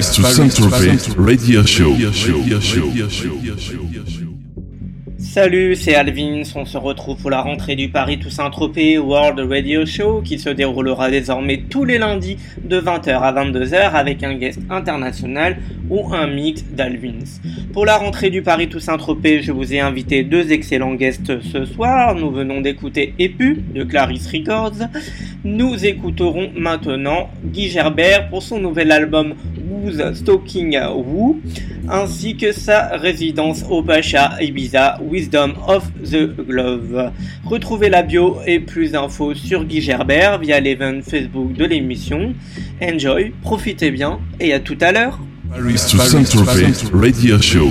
Paris to Saint-Tropez Radio Show. Salut, c'est Alvins. On se retrouve pour la rentrée du Paris Toussaint Tropez World Radio Show qui se déroulera désormais tous les lundis de 20h à 22h avec un guest international ou un mix d'Alvins. Pour la rentrée du Paris Toussaint Tropez, je vous ai invité deux excellents guests ce soir. Nous venons d'écouter Epu de Clarisse Records. Nous écouterons maintenant Guy Gerbert pour son nouvel album Stalking Who ainsi que sa résidence au Pacha Ibiza Wisdom of the Glove. Retrouvez la bio et plus d'infos sur Guy Gerbert via l'event Facebook de l'émission. Enjoy, profitez bien et à tout à l'heure. Paris to Saint-Tropez Radio Show.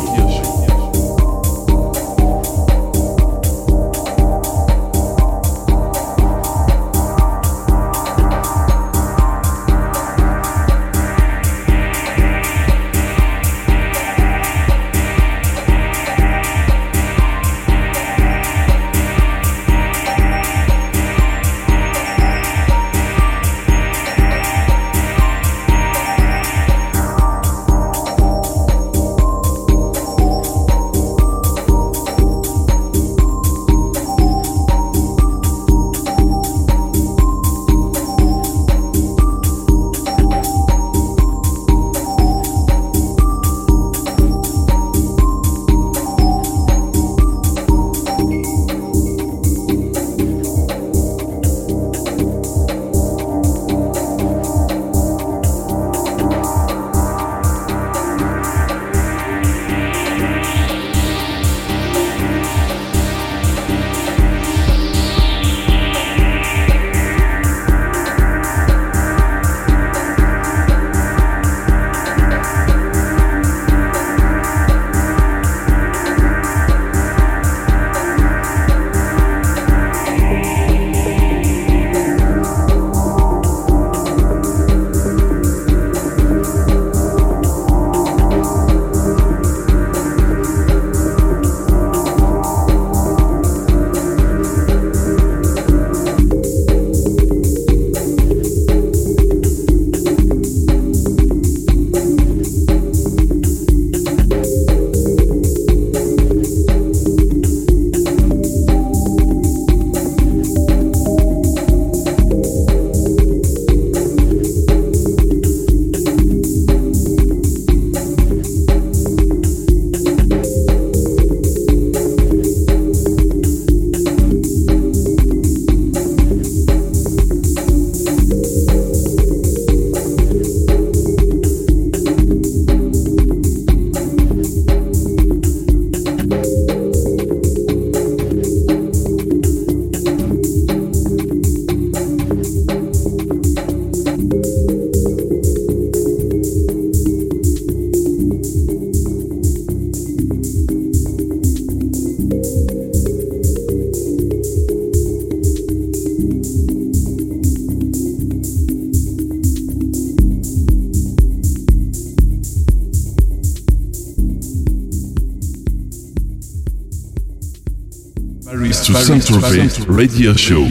Radio Show.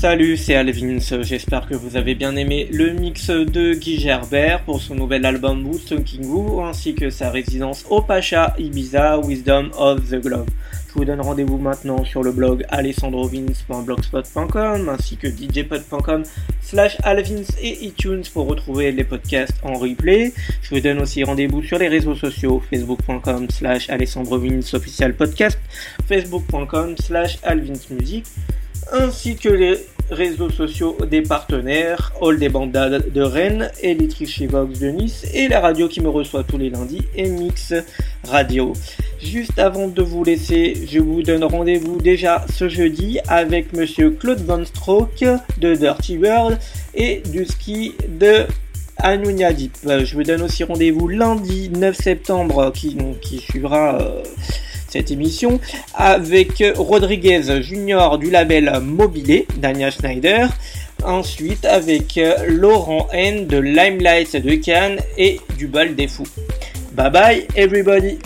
Salut, c'est Alvins. J'espère que vous avez bien aimé le mix de Guy Gerbert pour son nouvel album King Woo ainsi que sa résidence au Pacha Ibiza Wisdom of the Glove. Je vous donne rendez-vous maintenant sur le blog alessandrovins.blogspot.com ainsi que djpod.com slash alvins et iTunes pour retrouver les podcasts en replay. Je vous donne aussi rendez-vous sur les réseaux sociaux facebook.com slash alessandrovins official podcast, facebook.com slash alvinsmusic ainsi que les réseaux sociaux des partenaires, All des Bandades de Rennes, Electric Vox de Nice et la radio qui me reçoit tous les lundis, Mix Radio. Juste avant de vous laisser, je vous donne rendez-vous déjà ce jeudi avec monsieur Claude Von Stroke de Dirty World et du ski de Anunia Deep. Je vous donne aussi rendez-vous lundi 9 septembre qui, suivra euh, cette émission avec Rodriguez Junior du label Mobilé, Daniel Schneider. Ensuite avec Laurent N de Limelight de Cannes et du Bal des Fous. Bye bye everybody.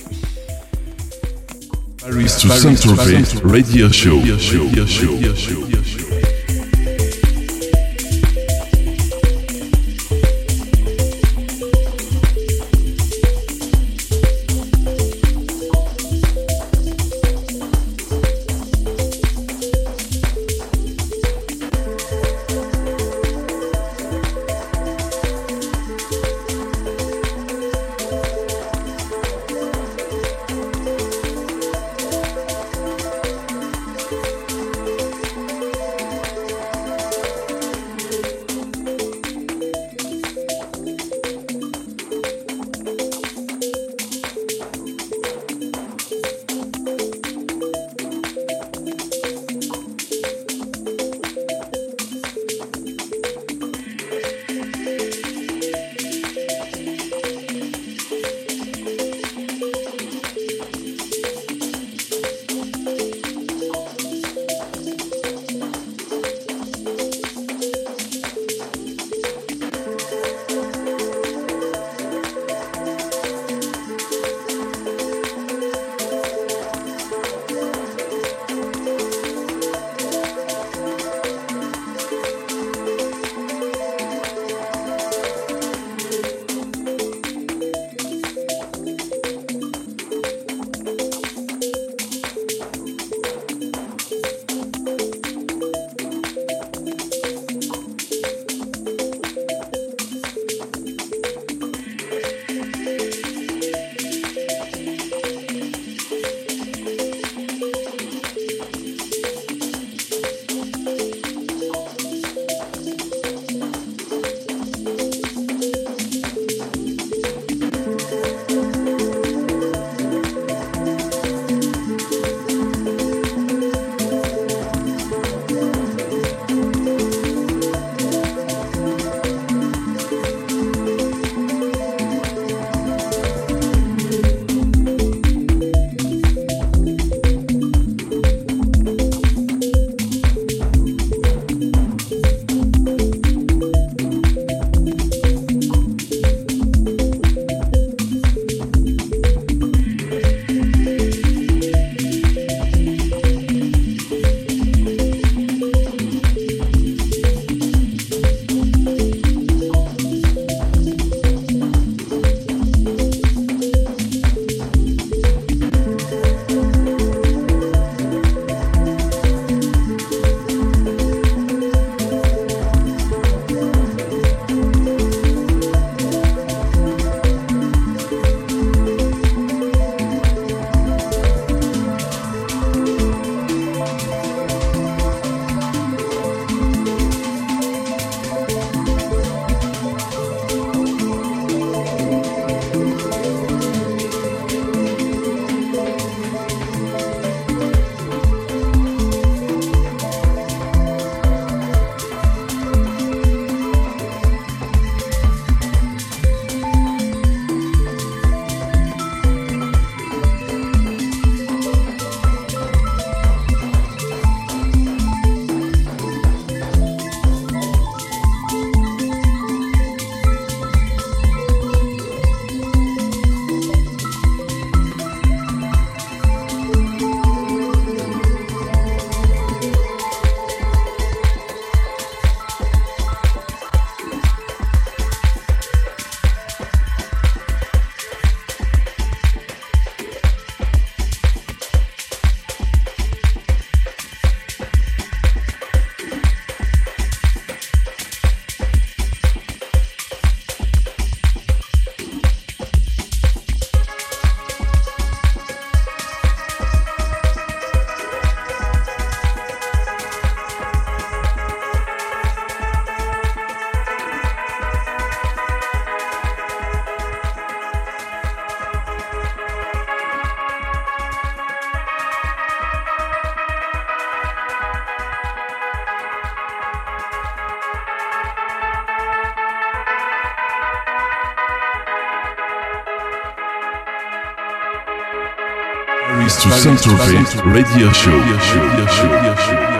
Paris to Saint-Tropez Radio Show.